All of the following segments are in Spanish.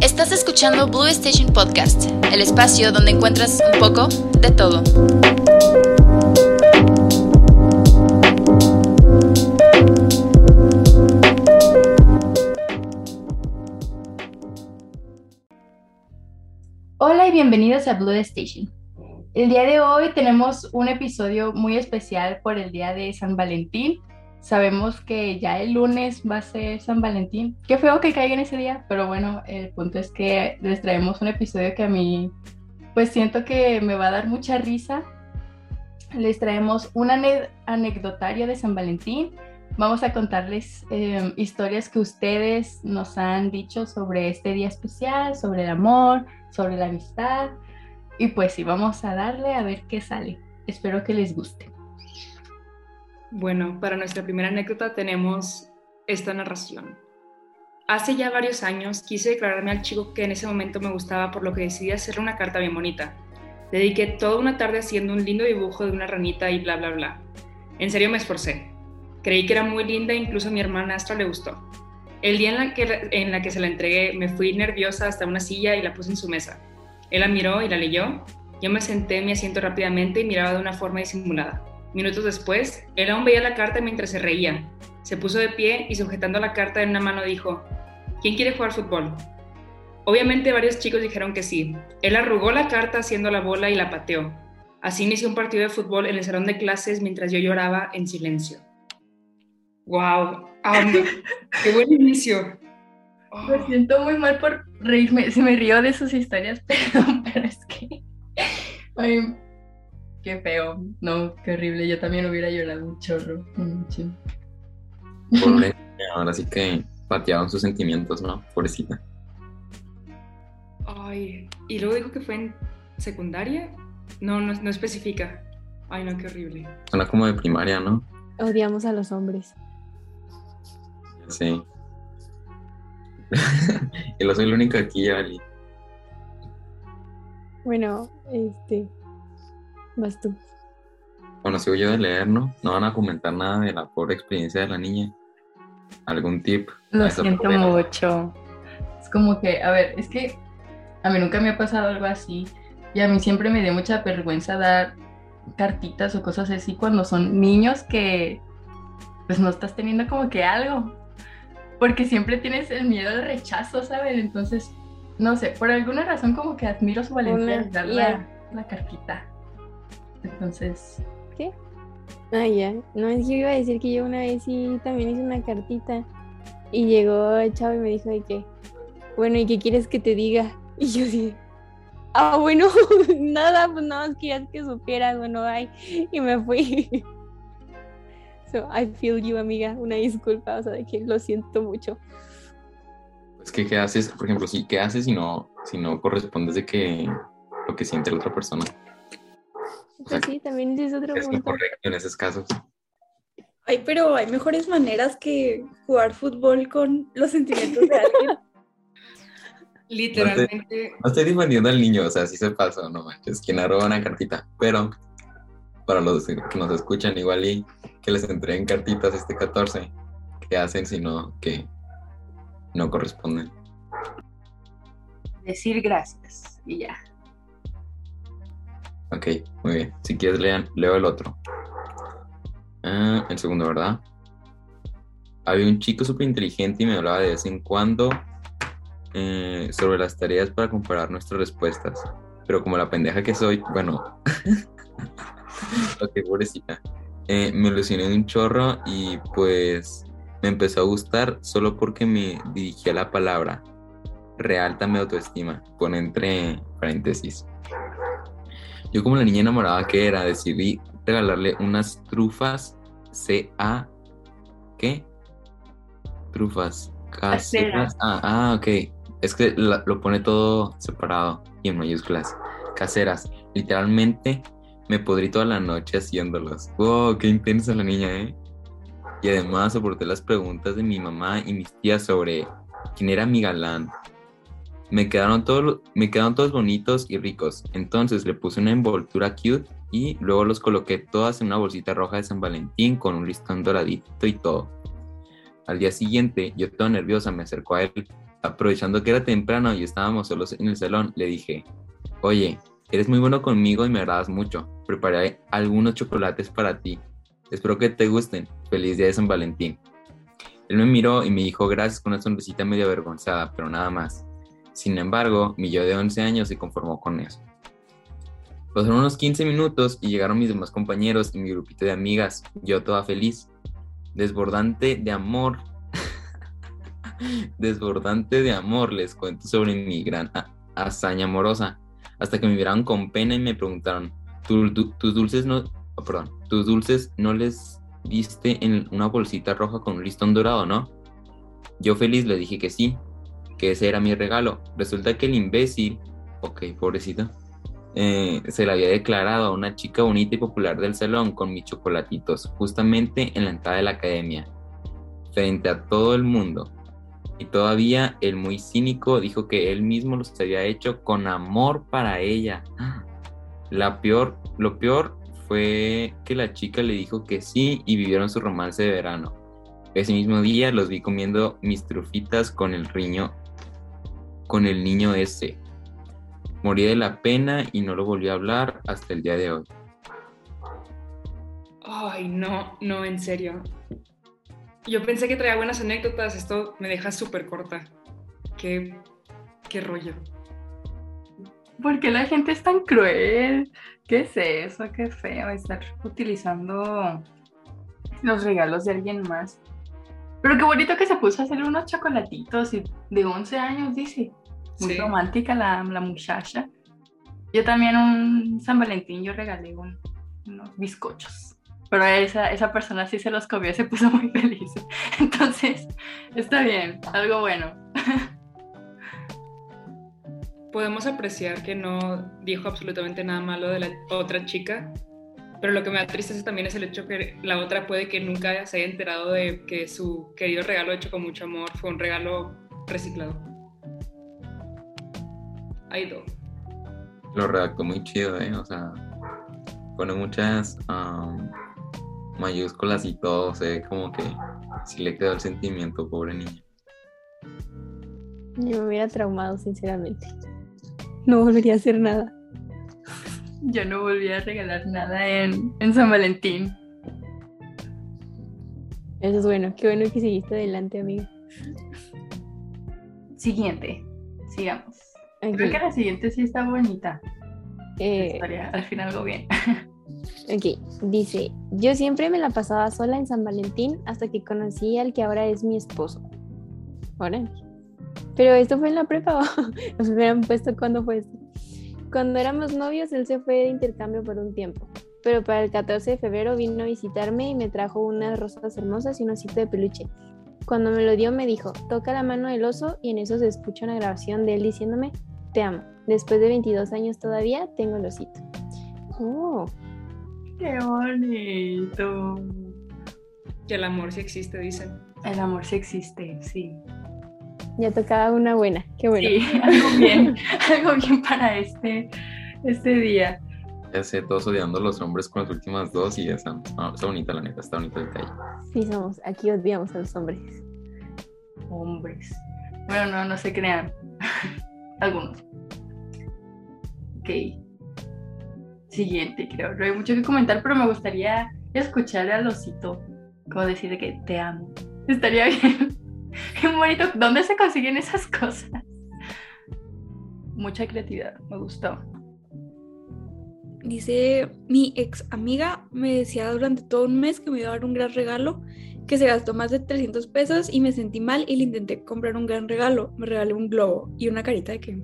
Estás escuchando Blue Station Podcast, el espacio donde encuentras un poco de todo. Hola y bienvenidos a Blue Station. El día de hoy tenemos un episodio muy especial por el día de San Valentín. Sabemos que ya el lunes va a ser San Valentín. Qué feo que caiga en ese día, pero bueno, el punto es que les traemos un episodio que a mí pues siento que me va a dar mucha risa. Les traemos un anecdotario de San Valentín. Vamos a contarles eh, historias que ustedes nos han dicho sobre este día especial, sobre el amor, sobre la amistad. Y pues sí, vamos a darle a ver qué sale. Espero que les guste. Bueno, para nuestra primera anécdota tenemos esta narración. Hace ya varios años quise declararme al chico que en ese momento me gustaba por lo que decidí hacerle una carta bien bonita. Dediqué toda una tarde haciendo un lindo dibujo de una ranita y bla bla bla. En serio me esforcé. Creí que era muy linda e incluso a mi hermanastra le gustó. El día en la, que, en la que se la entregué me fui nerviosa hasta una silla y la puse en su mesa. Él la miró y la leyó. Yo me senté en mi asiento rápidamente y miraba de una forma disimulada. Minutos después, él aún veía la carta mientras se reía. Se puso de pie y sujetando la carta en una mano dijo, ¿quién quiere jugar fútbol? Obviamente varios chicos dijeron que sí. Él arrugó la carta haciendo la bola y la pateó. Así inició un partido de fútbol en el salón de clases mientras yo lloraba en silencio. ¡Wow! ¡Qué buen inicio! Me siento muy mal por reírme. Se me río de sus historias, perdón, pero es que. Ay, qué feo. No, qué horrible. Yo también hubiera llorado un chorro. Pobre, ahora sí que pateaban sus sentimientos, ¿no? Pobrecita. Ay, y luego dijo que fue en secundaria. No, no, no especifica. Ay, no, qué horrible. Suena como de primaria, ¿no? Odiamos a los hombres. Sí. y lo soy el único aquí, Ali. Bueno, este. Vas tú. Bueno, sigo yo de leer, ¿no? No van a comentar nada de la pobre experiencia de la niña. ¿Algún tip? Lo siento mucho. Es como que, a ver, es que a mí nunca me ha pasado algo así. Y a mí siempre me dio mucha vergüenza dar cartitas o cosas así cuando son niños que pues no estás teniendo como que algo. Porque siempre tienes el miedo al rechazo, ¿sabes? Entonces, no sé, por alguna razón como que admiro su valentía de dar la, la cartita. Entonces. ¿Qué? Ah, ya. No, es que yo iba a decir que yo una vez sí también hice una cartita. Y llegó el chavo y me dijo de que, bueno, ¿y qué quieres que te diga? Y yo dije, ah, bueno, nada, pues nada más querías que supieras, bueno, ay. Y me fui. So, I feel you, amiga. Una disculpa, o sea, de que lo siento mucho. Es que, ¿qué haces? Por ejemplo, sí, ¿qué haces si no, si no correspondes de que lo que siente la otra persona? Pues sí, también es otro es punto. correcto en esos casos. Ay, pero hay mejores maneras que jugar fútbol con los sentimientos de alguien. Literalmente. No estoy defendiendo al niño, o sea, sí se pasó, no manches, quien arroba una cartita, pero para los que nos escuchan igual y que les entreguen cartitas este 14, ¿qué hacen si no que no corresponden? Decir gracias y ya. Ok, muy bien. Si quieres, lean, leo el otro. Ah, el segundo, ¿verdad? Había un chico súper inteligente y me hablaba de vez en cuando eh, sobre las tareas para comparar nuestras respuestas. Pero como la pendeja que soy, bueno, ok, pobrecita. Eh, me ilusioné de un chorro y pues me empezó a gustar solo porque me dirigía la palabra. Realta mi autoestima. Pone entre paréntesis. Yo como la niña enamorada que era, decidí regalarle unas trufas C-A... ¿Qué? Trufas. Caseras. Ah, ah, ok. Es que la- lo pone todo separado y en mayúsculas. Caseras. Literalmente me podrí toda la noche haciéndolas. Wow, qué intensa la niña, ¿eh? Y además soporté las preguntas de mi mamá y mis tías sobre quién era mi galán. Me quedaron, todos, me quedaron todos bonitos y ricos. Entonces le puse una envoltura cute y luego los coloqué todas en una bolsita roja de San Valentín con un listón doradito y todo. Al día siguiente, yo toda nerviosa me acerco a él aprovechando que era temprano y estábamos solos en el salón, le dije, oye, eres muy bueno conmigo y me agradas mucho. Preparé algunos chocolates para ti. Espero que te gusten. Feliz día de San Valentín. Él me miró y me dijo gracias con una sonrisita medio avergonzada, pero nada más. Sin embargo, mi yo de 11 años se conformó con eso. Pasaron unos 15 minutos y llegaron mis demás compañeros y mi grupito de amigas, yo toda feliz. Desbordante de amor. Desbordante de amor les cuento sobre mi gran hazaña amorosa. Hasta que me miraron con pena y me preguntaron, ¿tus dulces no, oh, perdón, tus dulces no les diste en una bolsita roja con un listón dorado, no? Yo feliz le dije que sí, que ese era mi regalo. Resulta que el imbécil, ok, pobrecito, eh, se la había declarado a una chica bonita y popular del salón con mis chocolatitos, justamente en la entrada de la academia, frente a todo el mundo. Y todavía el muy cínico dijo que él mismo los había hecho con amor para ella. La peor, lo peor fue que la chica le dijo que sí y vivieron su romance de verano. Ese mismo día los vi comiendo mis trufitas con el riño, con el niño ese. Morí de la pena y no lo volví a hablar hasta el día de hoy. Ay, no, no, en serio. Yo pensé que traía buenas anécdotas, esto me deja súper corta. Qué, qué rollo. ¿Por qué la gente es tan cruel? ¿Qué es eso? Qué feo estar utilizando los regalos de alguien más. Pero qué bonito que se puso a hacer unos chocolatitos y de 11 años, dice. Muy romántica la, la, muchacha. Yo también un San Valentín yo regalé unos bizcochos. Pero esa, esa persona sí se los comió y se puso muy feliz. Entonces, está bien, algo bueno. Podemos apreciar que no dijo absolutamente nada malo de la otra chica, pero lo que me da tristeza también es el hecho que la otra puede que nunca se haya enterado de que su querido regalo hecho con mucho amor fue un regalo reciclado. Lo redactó muy chido, ¿eh? O sea, pone muchas mayúsculas y todo, o sea, como que sí le quedó el sentimiento, pobre niña. Yo me hubiera traumado, sinceramente. No volvería a hacer nada. Yo no volví a regalar nada en, en San Valentín. Eso es bueno, qué bueno que seguiste adelante, amiga. Siguiente, sigamos. Creo que la siguiente sí está bonita. Eh, al final algo bien. Ok, dice, yo siempre me la pasaba sola en San Valentín hasta que conocí al que ahora es mi esposo. Órale. Pero esto fue en la prepa, nos hubieran puesto cuando fue esto. Cuando éramos novios, él se fue de intercambio por un tiempo. Pero para el 14 de febrero vino a visitarme y me trajo unas rosas hermosas y un osito de peluche. Cuando me lo dio me dijo, toca la mano del oso y en eso se escucha una grabación de él diciéndome, te amo. Después de 22 años todavía tengo el osito. Oh. Qué bonito. Que el amor sí existe, dicen. El amor sí existe, sí. Ya tocaba una buena, qué bueno. Sí, algo bien, algo bien para este, este día. Ya sé, todos odiando a los hombres con las últimas dos y ya está, está bonita la neta, está bonita el detalle. Sí, somos, aquí odiamos a los hombres. Hombres. Bueno, no, no se crean. Algunos. Ok. Siguiente, creo. No hay mucho que comentar, pero me gustaría escuchar al osito. Como decir que te amo. Estaría bien. Qué bonito. ¿Dónde se consiguen esas cosas? Mucha creatividad. Me gustó. Dice, mi ex amiga me decía durante todo un mes que me iba a dar un gran regalo, que se gastó más de 300 pesos y me sentí mal y le intenté comprar un gran regalo. Me regalé un globo y una carita de que...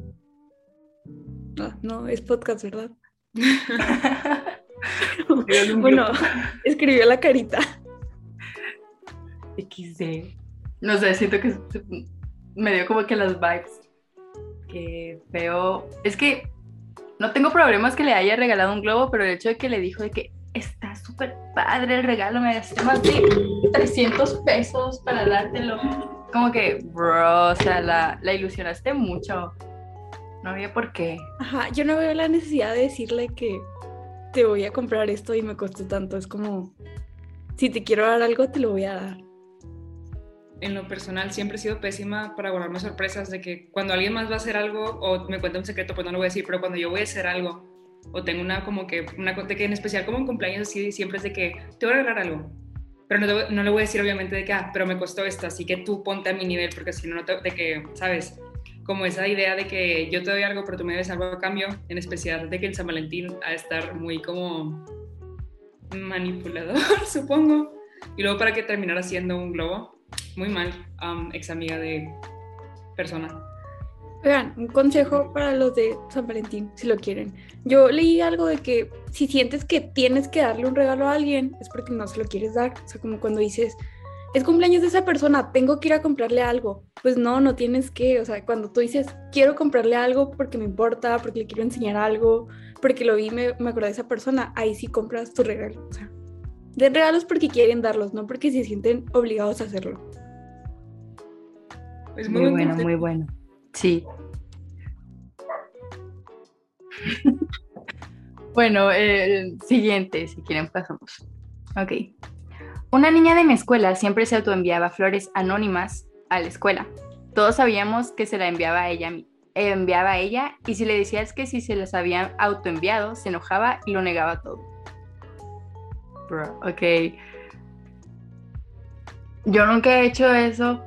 Ah, no, es podcast, ¿verdad? bueno, escribió la carita. XD. No sé, siento que me dio como que las vibes. Que veo. Es que no tengo problemas que le haya regalado un globo, pero el hecho de que le dijo de que está súper padre el regalo, me gasté más de 300 pesos para dártelo. Como que, bro, o sea, la, ilusionaste mucho. No había por qué. Ajá, yo no veo la necesidad de decirle que te voy a comprar esto y me costó tanto. Es como, si te quiero dar algo, te lo voy a dar. En lo personal siempre he sido pésima para guardarme sorpresas de que cuando alguien más va a hacer algo o me cuenta un secreto, pues no lo voy a decir, pero cuando yo voy a hacer algo o tengo una como que, una de que en especial como en cumpleaños así, siempre es de que te voy a regalar algo. Pero no, no le voy a decir obviamente de que, ah, pero me costó esto, así que tú ponte a mi nivel, porque si no, no te, de que, ¿sabes? Como esa idea de que yo te doy algo, pero tú me debes algo a cambio, en especial de que en San Valentín ha de estar muy como manipulador, supongo. Y luego para que terminara siendo un globo, muy mal, ex amiga de persona. Vean, un consejo para los de San Valentín, si lo quieren. Yo leí algo de que si sientes que tienes que darle un regalo a alguien, es porque no se lo quieres dar. O sea, como cuando dices, es cumpleaños de esa persona, tengo que ir a comprarle algo. Pues no, no tienes que. O sea, cuando tú dices, quiero comprarle algo porque me importa, porque le quiero enseñar algo, porque lo vi, me, me acordé de esa persona, ahí sí compras tu regalo. O sea, den regalos porque quieren darlos, no porque se sienten obligados a hacerlo. Es muy, bueno, muy bueno. Sí. bueno, el siguiente, si quieren pasamos. Ok. Una niña de mi escuela siempre se autoenviaba flores anónimas a la escuela. Todos sabíamos que se la enviaba a ella, enviaba a ella y si le decías que si se las habían autoenviado, se enojaba y lo negaba todo. Bro, ok. Yo nunca he hecho eso,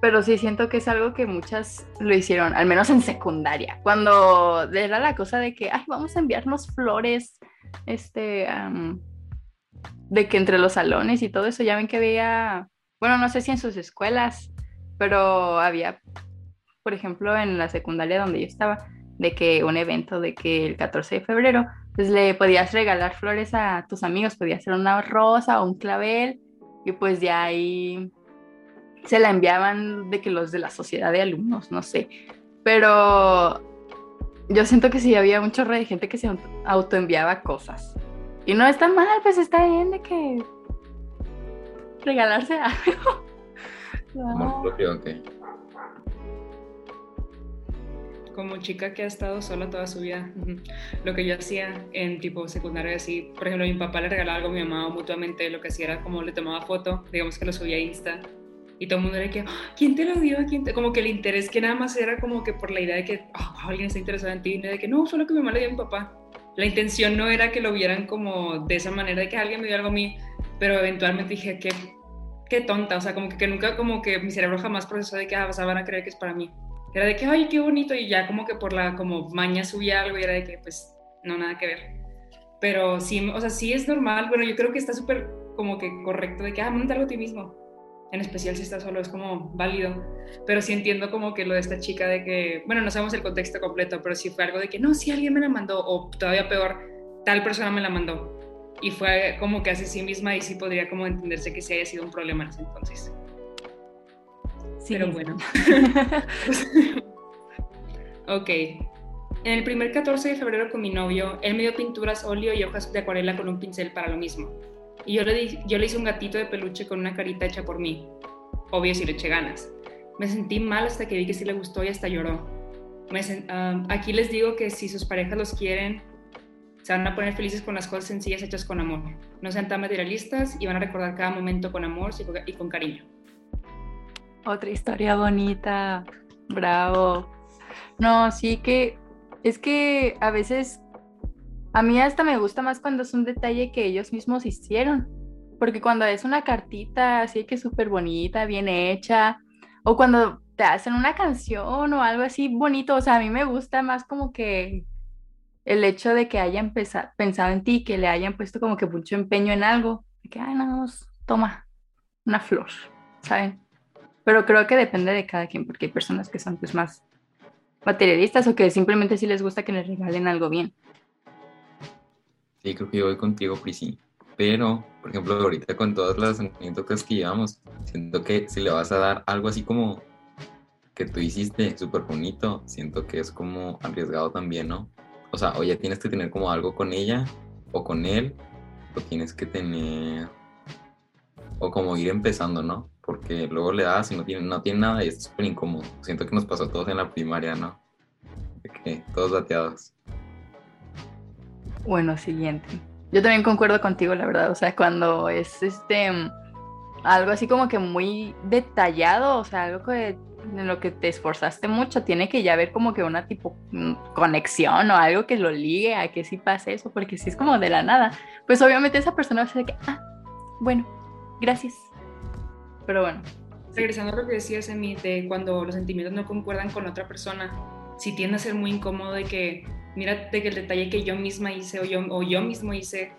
pero sí siento que es algo que muchas lo hicieron, al menos en secundaria, cuando era la cosa de que, ay, vamos a enviarnos flores, este, de que entre los salones y todo eso, ya ven que había, bueno, no sé si en sus escuelas, pero había, por ejemplo, en la secundaria donde yo estaba, de que un evento de que el 14 de febrero, pues le podías regalar flores a tus amigos, podía ser una rosa o un clavel, y pues ya ahí se la enviaban de que los de la sociedad de alumnos, no sé. Pero yo siento que sí había un chorro de gente que se autoenviaba cosas. Y no está mal, pues está bien de que regalarse algo. Como chica que ha estado sola toda su vida, lo que yo hacía en tipo secundaria, así, por ejemplo, mi papá le regalaba algo a mi mamá mutuamente, lo que hacía era como le tomaba foto, digamos que lo subía a Insta y todo el mundo era que, ah, ¿quién te lo dio? ¿Quién Como que el interés que nada más era como que por la idea de que oh, alguien está interesado en ti, de que no, solo que mi mamá le dio a mi papá. La intención no era que lo vieran como de esa manera, de que alguien me dio algo a mí, pero eventualmente dije, qué, qué tonta, o sea, como que, que nunca, como que mi cerebro jamás procesó de que, ah, van a creer que es para mí. Era de que, ay, qué bonito, y ya como que por la como maña subía algo y era de que, pues, no, nada que ver. Pero sí, o sea, sí es normal, bueno, yo creo que está súper como que correcto de que, ah, monta algo a ti mismo en especial si está solo, es como válido. Pero sí entiendo como que lo de esta chica de que, bueno, no sabemos el contexto completo, pero sí fue algo de que, no, si alguien me la mandó, o todavía peor, tal persona me la mandó. Y fue como que hace sí misma y sí podría como entenderse que sí haya sido un problema en ese entonces. Sí. Pero bueno. ok. En el primer 14 de febrero con mi novio, él me dio pinturas, óleo y hojas de acuarela con un pincel para lo mismo. Y yo le, yo le hice un gatito de peluche con una carita hecha por mí. Obvio si le eché ganas. Me sentí mal hasta que vi que sí le gustó y hasta lloró. aquí les digo que si sus parejas los quieren, se van a poner felices con las cosas sencillas hechas con amor. No sean tan materialistas y van a recordar cada momento con amor y con cariño. Otra historia bonita. Bravo. No, sí que es que a veces a mí hasta me gusta más cuando es un detalle que ellos mismos hicieron, porque cuando es una cartita así que súper bonita, bien hecha, o cuando te hacen una canción o algo así bonito, o sea, a mí me gusta más como que el hecho de que hayan pensado en ti, que le hayan puesto como que mucho empeño en algo, que, ay, no, toma una flor, ¿saben? Pero creo que depende de cada quien, porque hay personas que son pues más materialistas o que simplemente sí les gusta que les regalen algo bien. Sí, creo que yo voy contigo, Prisi. Pero, por ejemplo, ahorita con todas las anécdotas que llevamos, siento que si le vas a dar algo así como que tú hiciste súper bonito, siento que es como arriesgado también, ¿no? O sea, o ya tienes que tener como algo con ella o con él, o tienes que tener, o como ir empezando, ¿no? Porque luego le das y no tiene, no tiene nada y es súper incómodo. Siento que nos pasó a todos en la primaria, ¿no? Todos bateados. Bueno, siguiente. Yo también concuerdo contigo, la verdad. O sea, cuando es este. algo así como que muy detallado, o sea, algo que en lo que te esforzaste mucho, tiene que ya haber como que una tipo mm, conexión o algo que lo ligue a que sí pase eso, porque si es como de la nada, pues obviamente esa persona va a ser que, ah, bueno, gracias. Pero bueno. Regresando a lo que decías, Emi, de cuando los sentimientos no concuerdan con otra persona, si tiende a ser muy incómodo de que, mírate que el detalle que yo misma hice o yo, o yo mismo hice,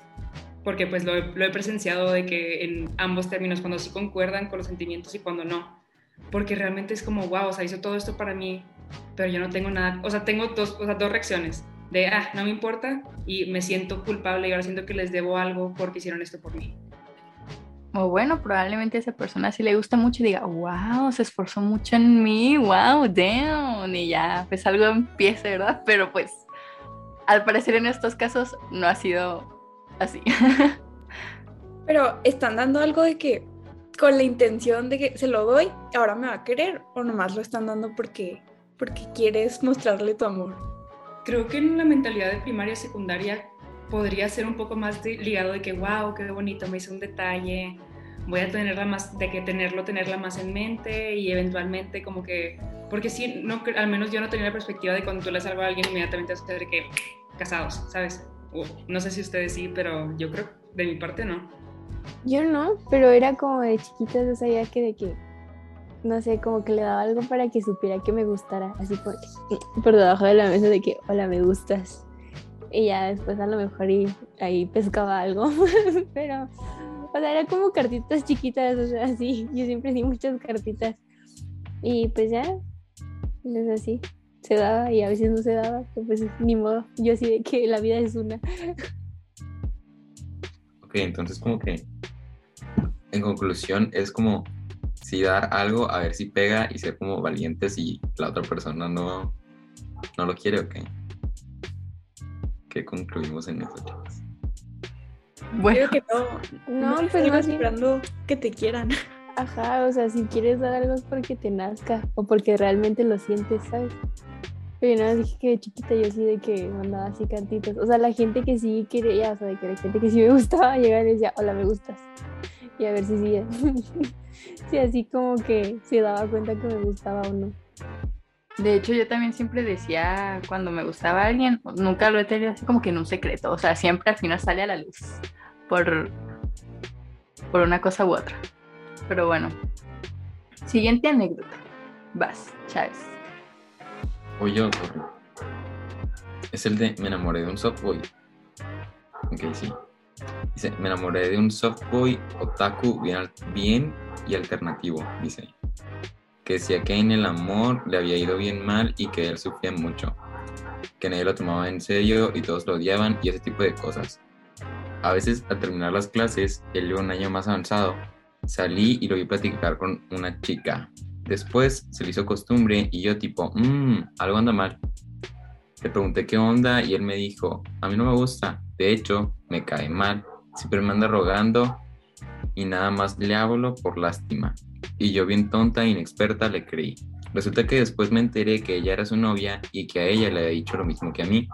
porque pues lo, lo he presenciado de que en ambos términos, cuando sí concuerdan con los sentimientos y cuando no, porque realmente es como, wow, o sea, hizo todo esto para mí, pero yo no tengo nada, o sea, tengo dos, o sea, dos reacciones, de, ah, no me importa, y me siento culpable y ahora siento que les debo algo porque hicieron esto por mí. O bueno, probablemente a esa persona sí le gusta mucho y diga, wow, se esforzó mucho en mí, wow, damn, y ya, pues algo empieza, ¿verdad? Pero pues, al parecer en estos casos no ha sido así. Pero están dando algo de que con la intención de que se lo doy, ahora me va a querer, o nomás lo están dando porque, porque quieres mostrarle tu amor. Creo que en la mentalidad de primaria y secundaria podría ser un poco más ligado de que, wow, qué bonito, me hizo un detalle, voy a tenerla más, de que tenerlo, tenerla más en mente y eventualmente como que, porque sí, no, al menos yo no tenía la perspectiva de cuando tú le salgo a alguien inmediatamente vas a de que casados, ¿sabes? no sé si ustedes sí, pero yo creo de mi parte no. Yo no, pero era como de chiquita, yo sabía que de que, no sé, como que le daba algo para que supiera que me gustara, así por, por debajo de la mesa de que, hola, me gustas. Y ya después a lo mejor ahí pescaba algo, pero, o sea, era como cartitas chiquitas, o sea, sí, yo siempre di muchas cartitas. Y pues ya, es así, se daba y a veces no se daba, pues ni modo, yo así de que la vida es una. Ok, entonces como que en conclusión es como si dar algo a ver si pega y ser como valientes si la otra persona no, no lo quiere o qué. ¿Qué concluimos en eso, chicos? Bueno, que no, no, no pues más esperando que te quieran. Ajá, o sea, si quieres dar algo es porque te nazca o porque realmente lo sientes, ¿sabes? Pero nada, dije que de chiquita yo sí de que mandaba así cantitos. O sea, la gente que sí quería, o sea, de que la gente que sí me gustaba llegar y decía, hola, me gustas. Y a ver si sigue. sí, así como que se daba cuenta que me gustaba o no. De hecho, yo también siempre decía cuando me gustaba alguien, nunca lo he tenido así como que en un secreto. O sea, siempre al final sale a la luz. Por, por una cosa u otra. Pero bueno. Siguiente anécdota. Vas, Chávez. O yo, Es el de me enamoré de un softboy. Ok, sí. Dice, me enamoré de un softboy otaku bien, bien y alternativo, dice. Que decía que en el amor le había ido bien mal y que él sufría mucho. Que nadie lo tomaba en serio y todos lo odiaban y ese tipo de cosas. A veces al terminar las clases, él iba un año más avanzado, salí y lo vi platicar con una chica Después se le hizo costumbre y yo tipo, mmm, algo anda mal. Le pregunté qué onda y él me dijo, a mí no me gusta, de hecho, me cae mal, siempre me anda rogando y nada más le hablo por lástima. Y yo bien tonta e inexperta le creí. Resulta que después me enteré que ella era su novia y que a ella le había dicho lo mismo que a mí,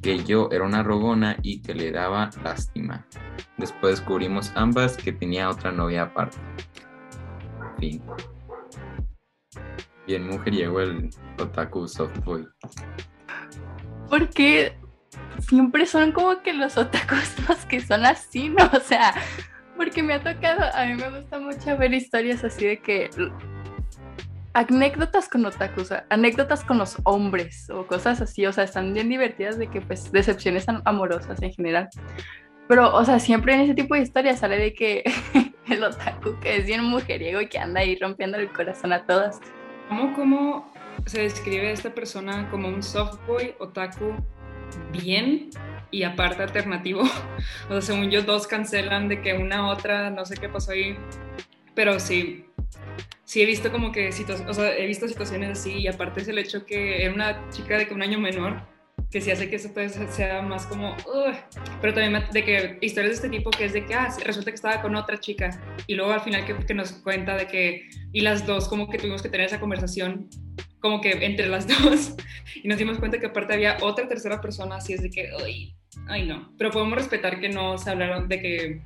que yo era una rogona y que le daba lástima. Después descubrimos ambas que tenía otra novia aparte. Fin bien mujeriego el otaku softboy. Porque siempre son como que los otakus los que son así, ¿no? O sea, porque me ha tocado, a mí me gusta mucho ver historias así de que anécdotas con otakus, anécdotas con los hombres o cosas así, o sea, están bien divertidas de que pues decepciones amorosas en general. Pero, o sea, siempre en ese tipo de historias sale de que el otaku que es bien mujeriego y que anda ahí rompiendo el corazón a todas. ¿Cómo, ¿Cómo se describe a esta persona como un softboy otaku bien y aparte alternativo? O sea, según yo, dos cancelan de que una otra, no sé qué pasó ahí, pero sí, sí he visto como que, o sea, he visto situaciones así y aparte es el hecho que era una chica de que un año menor que sí hace que eso sea más como, pero también de que historias de este tipo que es de que, ah, resulta que estaba con otra chica y luego al final que, que, nos cuenta de que, y las dos como que tuvimos que tener esa conversación como que entre las dos. Y nos dimos cuenta que aparte había otra tercera persona, así es de que, ay, ay no, pero podemos respetar que no se hablaron de que,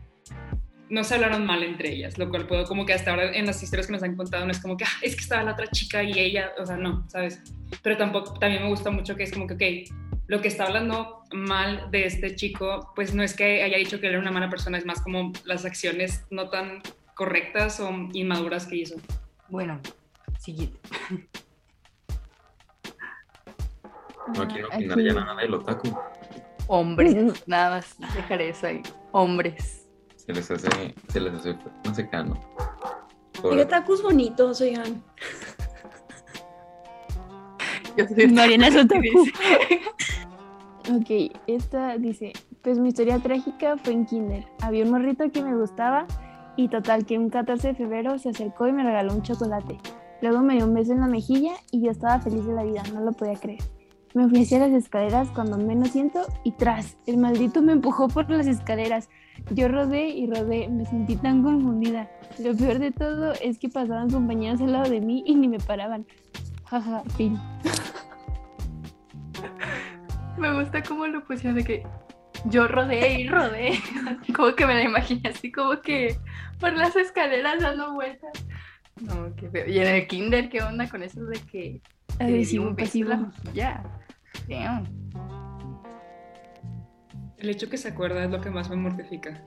no se hablaron mal entre ellas, lo cual puedo como que hasta ahora en las historias que nos han contado no es como que ah, es que estaba la otra chica y ella, o sea, no, ¿sabes? Pero tampoco, también me gusta mucho que es como que, ok, lo que está hablando mal de este chico, pues no es que haya dicho que él era una mala persona, es más como las acciones no tan correctas o inmaduras que hizo. Bueno, siguiente. No quiero opinar aquí. ya nada del otaku. Hombres, nada más dejaré eso ahí. Hombres. Se les hace, se les hace, no sé qué, no. Hay Pobre- otakus bonitos, oigan. Yo soy Mariana es otaku. dice. Ok, esta dice, pues mi historia trágica fue en kinder. Había un morrito que me gustaba y total que un 14 de febrero se acercó y me regaló un chocolate. Luego me dio un beso en la mejilla y yo estaba feliz de la vida, no lo podía creer. Me fui hacia las escaleras cuando menos siento y tras, el maldito me empujó por las escaleras. Yo rodé y rodé, me sentí tan confundida. Lo peor de todo es que pasaban compañeros al lado de mí y ni me paraban. Jaja, fin. Me gusta cómo lo pusieron de que yo rodé y rodé. Como que me la imaginé así como que por las escaleras dando vueltas. No, qué feo. Y en el kinder, ¿qué onda con eso de que Agresivo, en la pasivo. Damn. El hecho que se acuerda es lo que más me mortifica.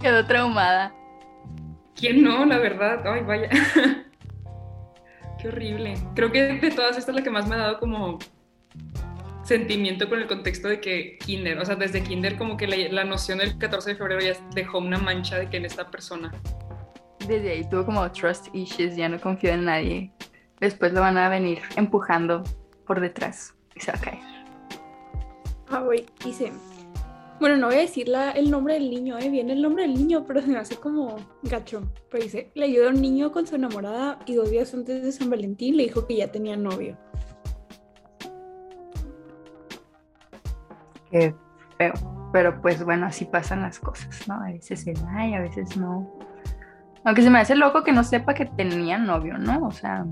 Quedó traumada. ¿Quién no? La verdad, ay, vaya. Qué horrible. Creo que de todas esta es la que más me ha dado como sentimiento con el contexto de que kinder, o sea, desde kinder como que la, la noción del 14 de febrero ya dejó una mancha de que en esta persona. Desde ahí tuvo como trust issues, ya no confío en nadie. Después lo van a venir empujando por detrás y se va a caer. Ah, güey, dice. Bueno, no voy a decir la- el nombre del niño, ¿eh? Viene el nombre del niño, pero se me hace como gacho. Pero dice, le ayudó a un niño con su enamorada y dos días antes de San Valentín le dijo que ya tenía novio. Qué feo. Pero pues bueno, así pasan las cosas, ¿no? A veces se da y a veces no. Aunque se me hace loco que no sepa que tenía novio, ¿no? O sea.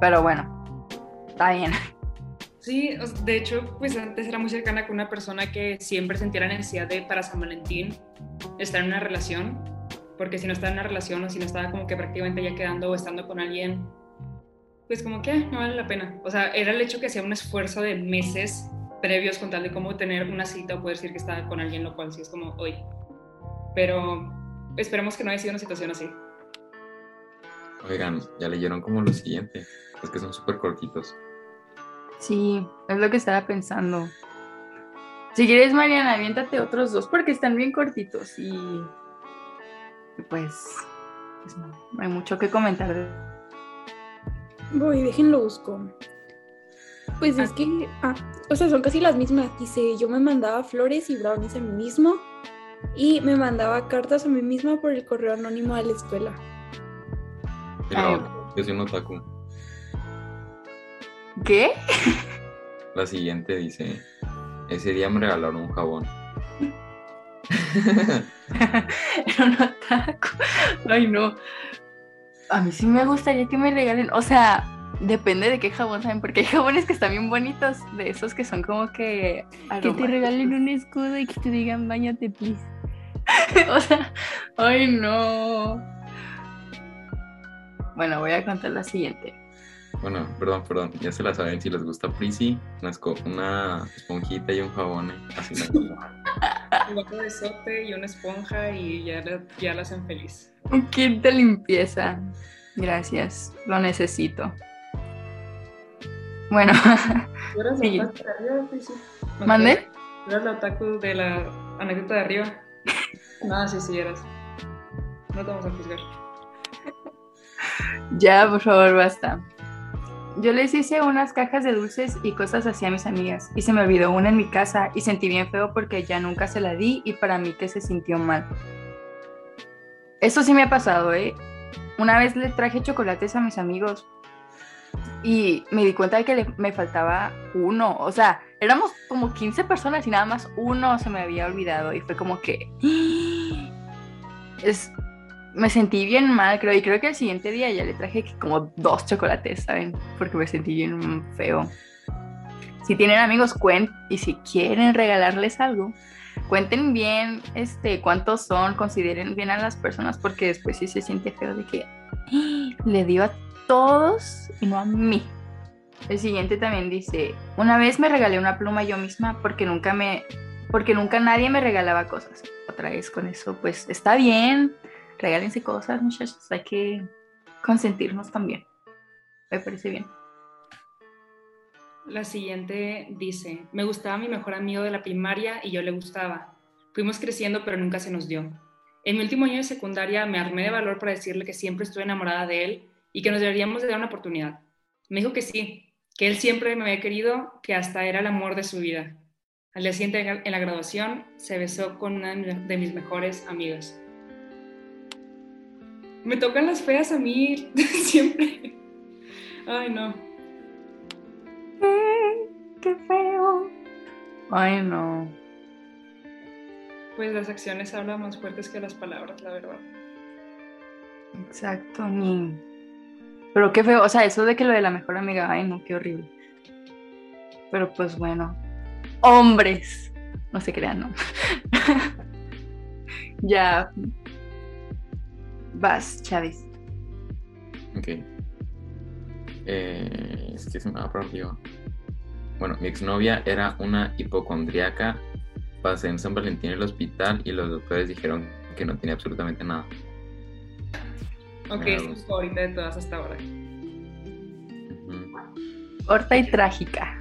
Pero bueno, está bien. Sí, de hecho, pues antes era muy cercana con una persona que siempre sentía la necesidad de, para San Valentín, estar en una relación, porque si no estaba en una relación o si no estaba como que prácticamente ya quedando o estando con alguien, pues como que no vale la pena. O sea, era el hecho que hacía un esfuerzo de meses previos con tal de cómo tener una cita o poder decir que estaba con alguien, lo cual sí es como hoy. Pero esperemos que no haya sido una situación así. Oigan, ya leyeron como lo siguiente. Es que son súper cortitos. Sí, es lo que estaba pensando. Si quieres, Mariana, aviéntate otros dos porque están bien cortitos y, y pues, pues no, no hay mucho que comentar. Voy, déjenlo busco. Pues es que, ah, o sea, son casi las mismas. Dice, yo me mandaba flores y brownies a mí mismo y me mandaba cartas a mí misma por el correo anónimo de la escuela. Yo soy un otaku. ¿Qué? La siguiente dice, ese día me regalaron un jabón. Era un otaku. Ay, no. A mí sí me gustaría que me regalen. O sea, depende de qué jabón saben, porque hay jabones que están bien bonitos, de esos que son como que. Que te regalen un escudo y que te digan bañate, please. o sea, ay, no. Bueno, voy a contar la siguiente. Bueno, perdón, perdón, ya se la saben si les gusta Prissy, una, esco- una esponjita y un jabón. ¿eh? Así la Un vaso de sote y una esponja y ya la, ya la hacen feliz. Un kit de limpieza. Gracias, lo necesito. Bueno, ¿Tú eras Sí. la otaku de arriba, Prissy? ¿No ¿Mande? te- ¿Tú eras la otaku de la anécdota de arriba? No, sí, sí eras. No te vamos a juzgar. Ya, por favor, basta. Yo les hice unas cajas de dulces y cosas así a mis amigas y se me olvidó una en mi casa y sentí bien feo porque ya nunca se la di y para mí que se sintió mal. Eso sí me ha pasado, ¿eh? Una vez le traje chocolates a mis amigos y me di cuenta de que me faltaba uno. O sea, éramos como 15 personas y nada más uno se me había olvidado y fue como que... Es, me sentí bien mal, creo, y creo que el siguiente día ya le traje como dos chocolates, ¿saben? Porque me sentí bien feo. si tienen amigos, cuenten. Y si quieren regalarles algo, cuenten bien este, cuántos son, consideren bien a las personas, porque después sí se siente feo de que "Ah, le dio a todos y no a mí. El siguiente también dice, una vez me regalé una pluma yo misma porque nunca me, porque nunca nadie me regalaba cosas. Otra vez con eso, pues está bien, regálense cosas, muchachos, hay que consentirnos también. Me parece bien. La siguiente dice, me gustaba mi mejor amigo de la primaria y yo le gustaba. Fuimos creciendo pero nunca se nos dio. En mi último año de secundaria me armé de valor para decirle que siempre estuve enamorada de él y que nos deberíamos de dar una oportunidad. Me dijo que sí, que él siempre me había querido, que hasta era el amor de su vida. Al día siguiente en la graduación se besó con una de mis mejores amigas. Me tocan las feas a mí siempre. Ay, no. ¡Qué feo! Ay, no. Pues las acciones hablan más fuertes que las palabras, la verdad. Exacto, ni. Pero qué feo, o sea, eso de que lo de la mejor amiga, ay, no, qué horrible. Pero pues bueno, hombres, no se crean, ¿no? ya. Vas, Chávez. Ok. Eh, es que se me va por arriba. Bueno, mi exnovia era una hipocondríaca. Pasé en San Valentín en el hospital y los doctores dijeron que no tenía absolutamente nada. Ok, es mi favorita de todas hasta ahora. Ujú. Corta y trágica.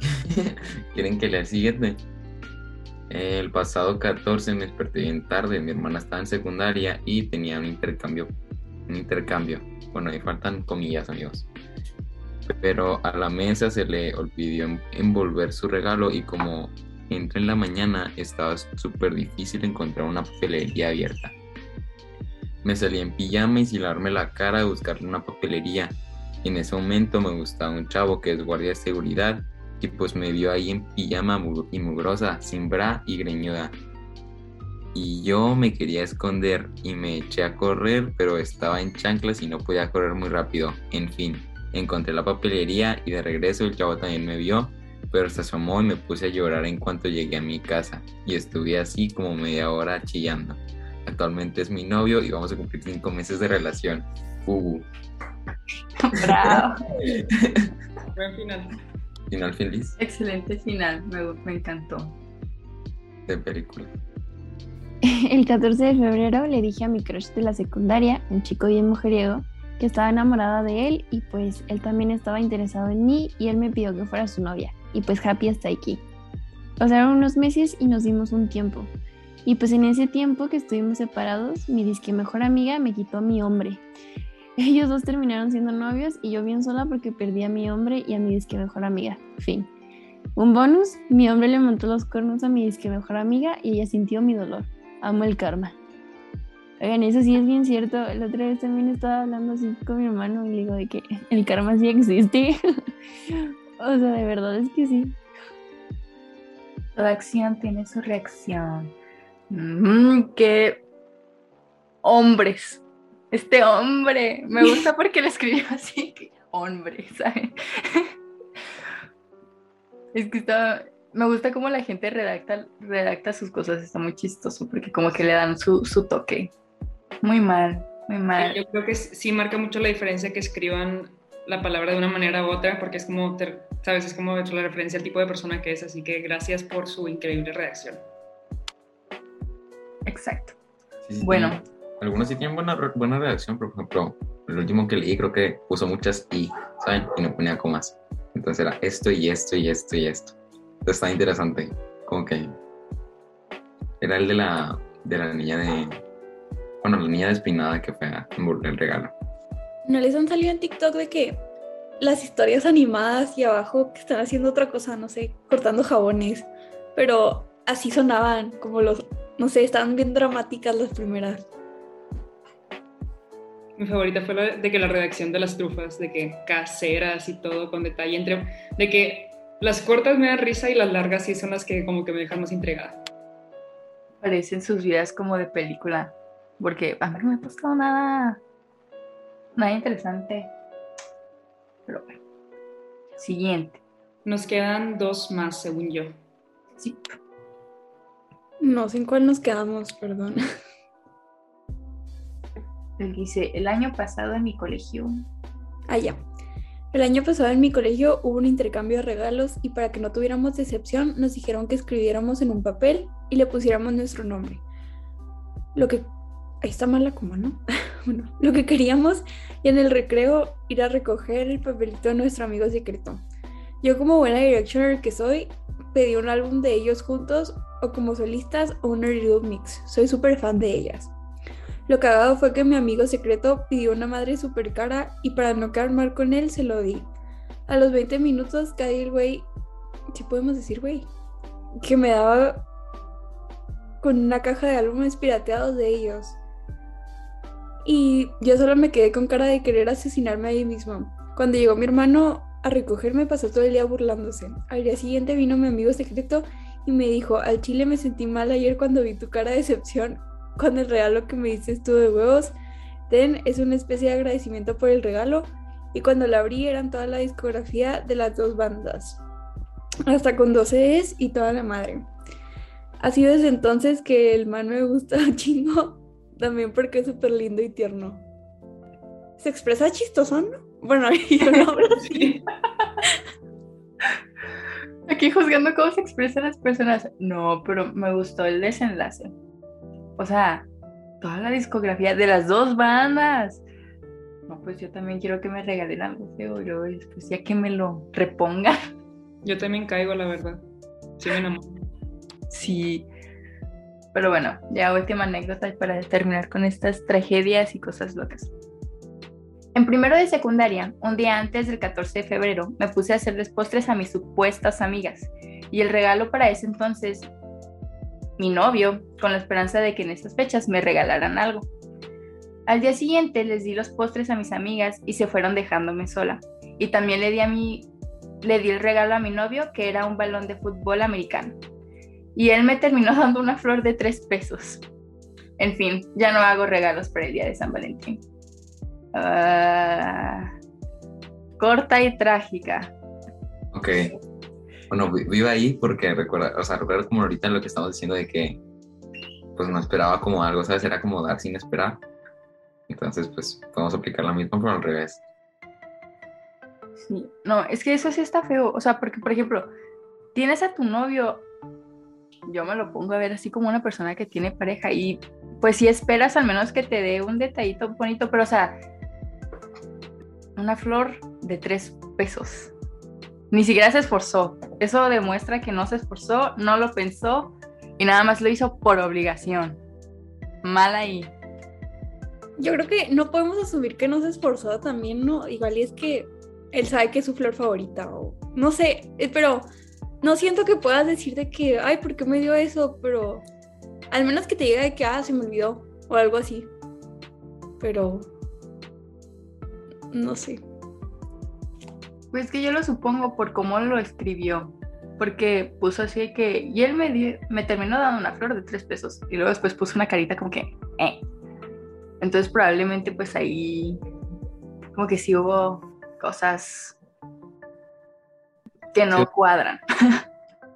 ¿Quieren que lea el siguiente? El pasado 14 me desperté bien tarde, mi hermana estaba en secundaria y tenía un intercambio. Un intercambio. Bueno, ahí faltan comillas, amigos. Pero a la mesa se le olvidó en- envolver su regalo y como entré en la mañana estaba súper difícil encontrar una papelería abierta. Me salí en pijama y sin lavarme la cara a buscar una papelería. En ese momento me gustaba un chavo que es guardia de seguridad y pues me vio ahí en pijama y mugrosa, sin bra y greñuda. Y yo me quería esconder y me eché a correr, pero estaba en chanclas y no podía correr muy rápido. En fin, encontré la papelería y de regreso el chavo también me vio, pero se asomó y me puse a llorar en cuanto llegué a mi casa. Y estuve así como media hora chillando. Actualmente es mi novio y vamos a cumplir cinco meses de relación. Uhu. Bravo. Buen final. Final feliz Excelente final, me, me encantó. de película. El 14 de febrero le dije a mi crush de la secundaria, un chico bien mujeriego, que estaba enamorada de él y pues él también estaba interesado en mí y él me pidió que fuera su novia. Y pues happy hasta aquí. Pasaron unos meses y nos dimos un tiempo. Y pues en ese tiempo que estuvimos separados, mi disque mejor amiga me quitó a mi hombre. Ellos dos terminaron siendo novios y yo bien sola porque perdí a mi hombre y a mi disque mejor amiga. Fin. Un bonus, mi hombre le montó los cuernos a mi disque mejor amiga y ella sintió mi dolor. Amo el karma. Oigan, eso sí es bien cierto. La otra vez también estaba hablando así con mi hermano y le digo de que el karma sí existe. o sea, de verdad es que sí. Toda acción tiene su reacción. Mm, qué hombres. Este hombre. Me gusta porque lo escribió así. que Hombre, ¿sabes? Es que está. Me gusta cómo la gente redacta, redacta sus cosas. Está muy chistoso porque como que le dan su, su toque. Muy mal, muy mal. Yo creo que sí marca mucho la diferencia que escriban la palabra de una manera u otra, porque es como, te- sabes, es como la referencia al tipo de persona que es, así que gracias por su increíble redacción. Exacto. Sí, sí, Bueno. Algunos sí tienen buena, buena redacción, pero por ejemplo, el último que leí creo que puso muchas y, ¿saben? Y no ponía comas. Entonces era esto y esto y esto y esto. Entonces está interesante. Como que era el de la, de la niña de. Bueno, la niña despeinada que fue a envolver el regalo. ¿No les han salido en TikTok de que las historias animadas y abajo que están haciendo otra cosa, no sé, cortando jabones? Pero así sonaban, como los, no sé, estaban bien dramáticas las primeras. Mi favorita fue la de que la redacción de las trufas, de que caseras y todo con detalle, entre, de que las cortas me dan risa y las largas sí son las que como que me dejan más intrigada. Parecen sus vidas como de película. Porque a mí no me ha pasado nada. Nada interesante. Pero bueno. Siguiente. Nos quedan dos más, según yo. Sí. No sé en cuál nos quedamos, perdón. Dice, el año pasado en mi colegio. Ah, ya. El año pasado en mi colegio hubo un intercambio de regalos y para que no tuviéramos decepción nos dijeron que escribiéramos en un papel y le pusiéramos nuestro nombre. Lo que... Ahí está mala como, ¿no? bueno, lo que queríamos y en el recreo ir a recoger el papelito de nuestro amigo secreto. Yo como buena directioner que soy, pedí un álbum de ellos juntos o como solistas o un Little Mix. Soy súper fan de ellas. Lo cagado fue que mi amigo secreto pidió una madre súper cara y para no quedar mal con él se lo di. A los 20 minutos caí el güey, si podemos decir güey, que me daba con una caja de álbumes pirateados de ellos. Y yo solo me quedé con cara de querer asesinarme ahí mismo. Cuando llegó mi hermano a recogerme pasó todo el día burlándose. Al día siguiente vino mi amigo secreto y me dijo, al chile me sentí mal ayer cuando vi tu cara de decepción con el regalo que me dices tú de huevos. Ten es una especie de agradecimiento por el regalo y cuando la abrí eran toda la discografía de las dos bandas. Hasta con 12 es y toda la madre. Ha sido desde entonces que el man me gusta chingo, también porque es súper lindo y tierno. Se expresa chistoso, ¿no? Bueno, yo no hablo así. Aquí juzgando cómo se expresan las personas. No, pero me gustó el desenlace. O sea, toda la discografía de las dos bandas. No, pues yo también quiero que me regalen algo feo y luego después ya que me lo reponga. Yo también caigo, la verdad. Sí, me enamoro. Sí. Pero bueno, ya última anécdota para terminar con estas tragedias y cosas locas. En primero de secundaria, un día antes del 14 de febrero, me puse a hacerles postres a mis supuestas amigas. Y el regalo para ese entonces, mi novio, con la esperanza de que en estas fechas me regalaran algo. Al día siguiente les di los postres a mis amigas y se fueron dejándome sola. Y también le di a mi le di el regalo a mi novio, que era un balón de fútbol americano. Y él me terminó dando una flor de tres pesos. En fin, ya no hago regalos para el día de San Valentín. Ah, corta y trágica. Ok. Bueno, vi- vivo ahí porque recuerda, o sea, recuerdo como ahorita lo que estamos diciendo de que pues no esperaba como algo, ¿sabes? Era como dar sin esperar. Entonces, pues podemos aplicar la misma, pero al revés. Sí. No, es que eso sí está feo. O sea, porque, por ejemplo, tienes a tu novio, yo me lo pongo a ver así como una persona que tiene pareja y pues si esperas al menos que te dé un detallito bonito, pero o sea, una flor de tres pesos. Ni siquiera se esforzó. Eso demuestra que no se esforzó, no lo pensó y nada más lo hizo por obligación. Mal ahí. Yo creo que no podemos asumir que no se esforzó también, ¿no? Igual y es que él sabe que es su flor favorita o no sé, eh, pero no siento que puedas decir de que, ay, ¿por qué me dio eso? Pero al menos que te diga de que, ah, se me olvidó o algo así. Pero no sé. Pues que yo lo supongo por cómo lo escribió. Porque puso así que. Y él me, dio- me terminó dando una flor de tres pesos. Y luego después puso una carita como que. Eh. Entonces probablemente pues ahí. Como que sí hubo cosas. Que no Sí. cuadran.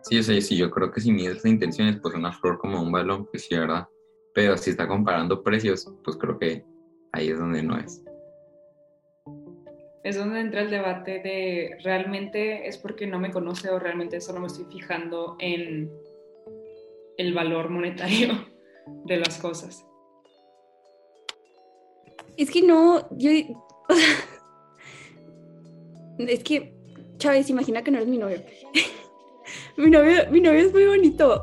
Sí, sí, sí, yo creo que si mides la intención es pues una flor como un balón, pues sí, ¿verdad? Pero si está comparando precios, pues creo que ahí es donde no es. Es donde entra el debate de realmente es porque no me conoce o realmente solo me estoy fijando en el valor monetario de las cosas. Es que no, yo. es que, Chávez, imagina que no eres mi novio. mi novio. Mi novio es muy bonito.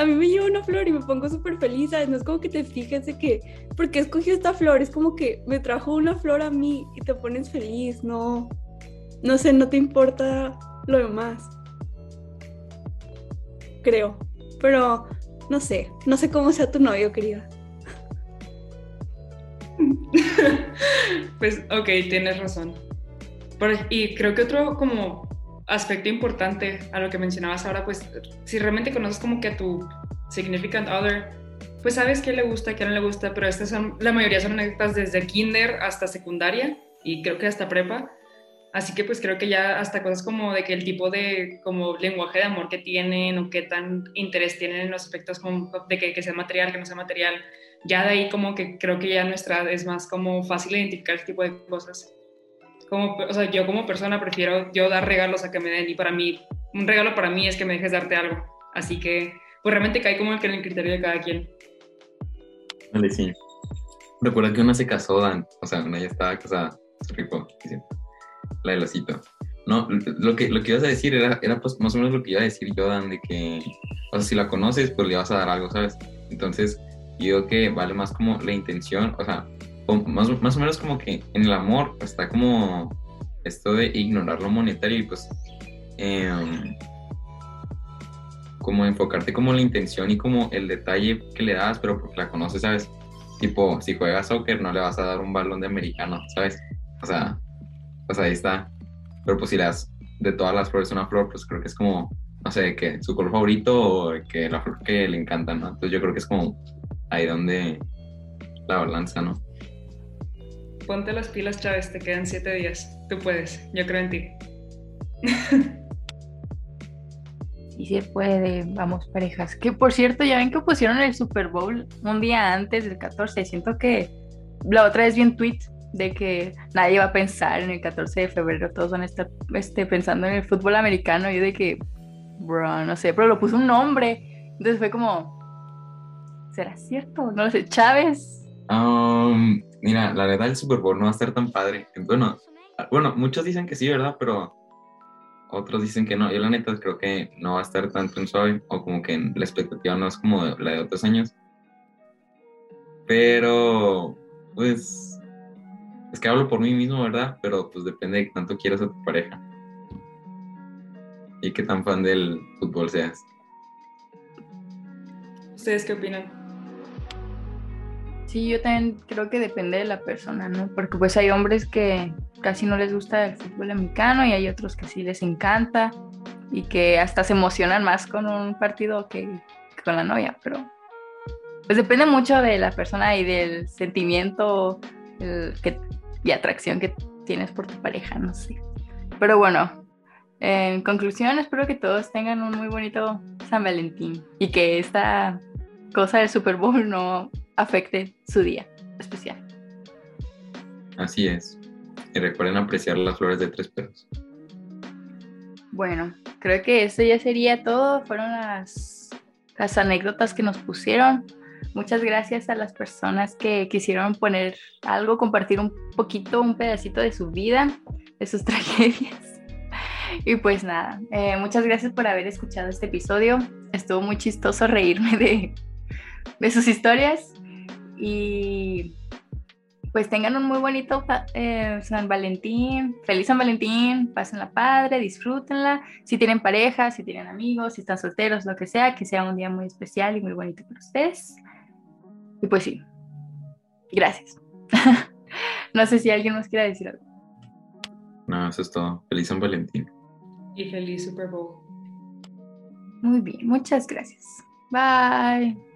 A mí me lleva una flor y me pongo súper feliz. No es como que te fijes de que. ¿Por qué escogió esta flor? Es como que me trajo una flor a mí y te pones feliz. No. No sé, no te importa lo demás. Creo. Pero no sé. No sé cómo sea tu novio, querida. Pues, ok, tienes razón. Y creo que otro como aspecto importante a lo que mencionabas ahora, pues si realmente conoces como que a tu significant other, pues sabes qué le gusta, qué no le gusta, pero estas son, la mayoría son anécdotas desde kinder hasta secundaria y creo que hasta prepa. Así que pues creo que ya hasta cosas como de que el tipo de como lenguaje de amor que tienen o qué tan interés tienen en los aspectos como de que, que sea material, que no sea material, ya de ahí como que creo que ya nuestra es más como fácil identificar ese tipo de cosas. Como, o sea, yo como persona prefiero yo dar regalos a que me den y para mí, un regalo para mí es que me dejes darte algo. Así que pues realmente cae como en el criterio de cada quien. Vale, sí. Recuerda que una se casó, Dan. O sea, una ya estaba casada. Rico. sí. La del osito. No, lo que, lo que ibas a decir era, era pues más o menos lo que iba a decir yo, Dan, de que, o sea, si la conoces, pues le vas a dar algo, ¿sabes? Entonces, yo creo que vale más como la intención, o sea, más, más o menos como que en el amor está como esto de ignorar lo monetario y pues em, como enfocarte como la intención y como el detalle que le das, pero porque la conoces, ¿sabes? Tipo, si juegas soccer no le vas a dar un balón de americano, ¿sabes? O sea, pues ahí está. Pero pues si le das de todas las flores una flor, pues creo que es como, no sé, que su color favorito o que la flor que le encanta, ¿no? Entonces yo creo que es como ahí donde la balanza, ¿no? Ponte las pilas, Chávez, te quedan siete días. Tú puedes, yo creo en ti. Sí se puede, vamos parejas. Que por cierto, ya ven que pusieron el Super Bowl un día antes del 14. Siento que la otra vez vi un tweet de que nadie va a pensar en el 14 de febrero, todos van a estar este, pensando en el fútbol americano. Y yo de que, bro, no sé, pero lo puso un nombre. Entonces fue como, ¿será cierto? No lo sé, Chávez. Um, mira, la verdad el Super Bowl no va a estar tan padre. Bueno, bueno, muchos dicen que sí, ¿verdad? Pero otros dicen que no. Yo la neta creo que no va a estar en suave o como que la expectativa no es como la de otros años. Pero, pues, es que hablo por mí mismo, ¿verdad? Pero pues depende de qué tanto quieras a tu pareja. Y qué tan fan del fútbol seas. ¿Ustedes qué opinan? Sí, yo también creo que depende de la persona, ¿no? Porque pues hay hombres que casi no les gusta el fútbol americano y hay otros que sí les encanta y que hasta se emocionan más con un partido que, con la novia, pero pues depende mucho de la persona y del sentimiento y atracción que tienes por tu pareja, no sé. Pero bueno, en conclusión, espero que todos tengan un muy bonito San Valentín y que esta cosa del Super Bowl no afecte su día especial. Así es. Y recuerden apreciar las flores de tres pedos. Bueno, creo que eso ya sería todo. Fueron las, las anécdotas que nos pusieron. Muchas gracias a las personas que quisieron poner algo, compartir un poquito, un pedacito de su vida, de sus tragedias. Y pues nada, eh, muchas gracias por haber escuchado este episodio. Estuvo muy chistoso reírme de, de sus historias. Y pues tengan un muy bonito eh, San Valentín, feliz San Valentín, pásenla padre, disfrútenla. Si tienen pareja, si tienen amigos, si están solteros, lo que sea, que sea un día muy especial y muy bonito para ustedes. Y pues sí, gracias. no sé si alguien más quiera decir algo. No, eso es todo. Feliz San Valentín. Y feliz Super Bowl. Muy bien, muchas gracias. Bye.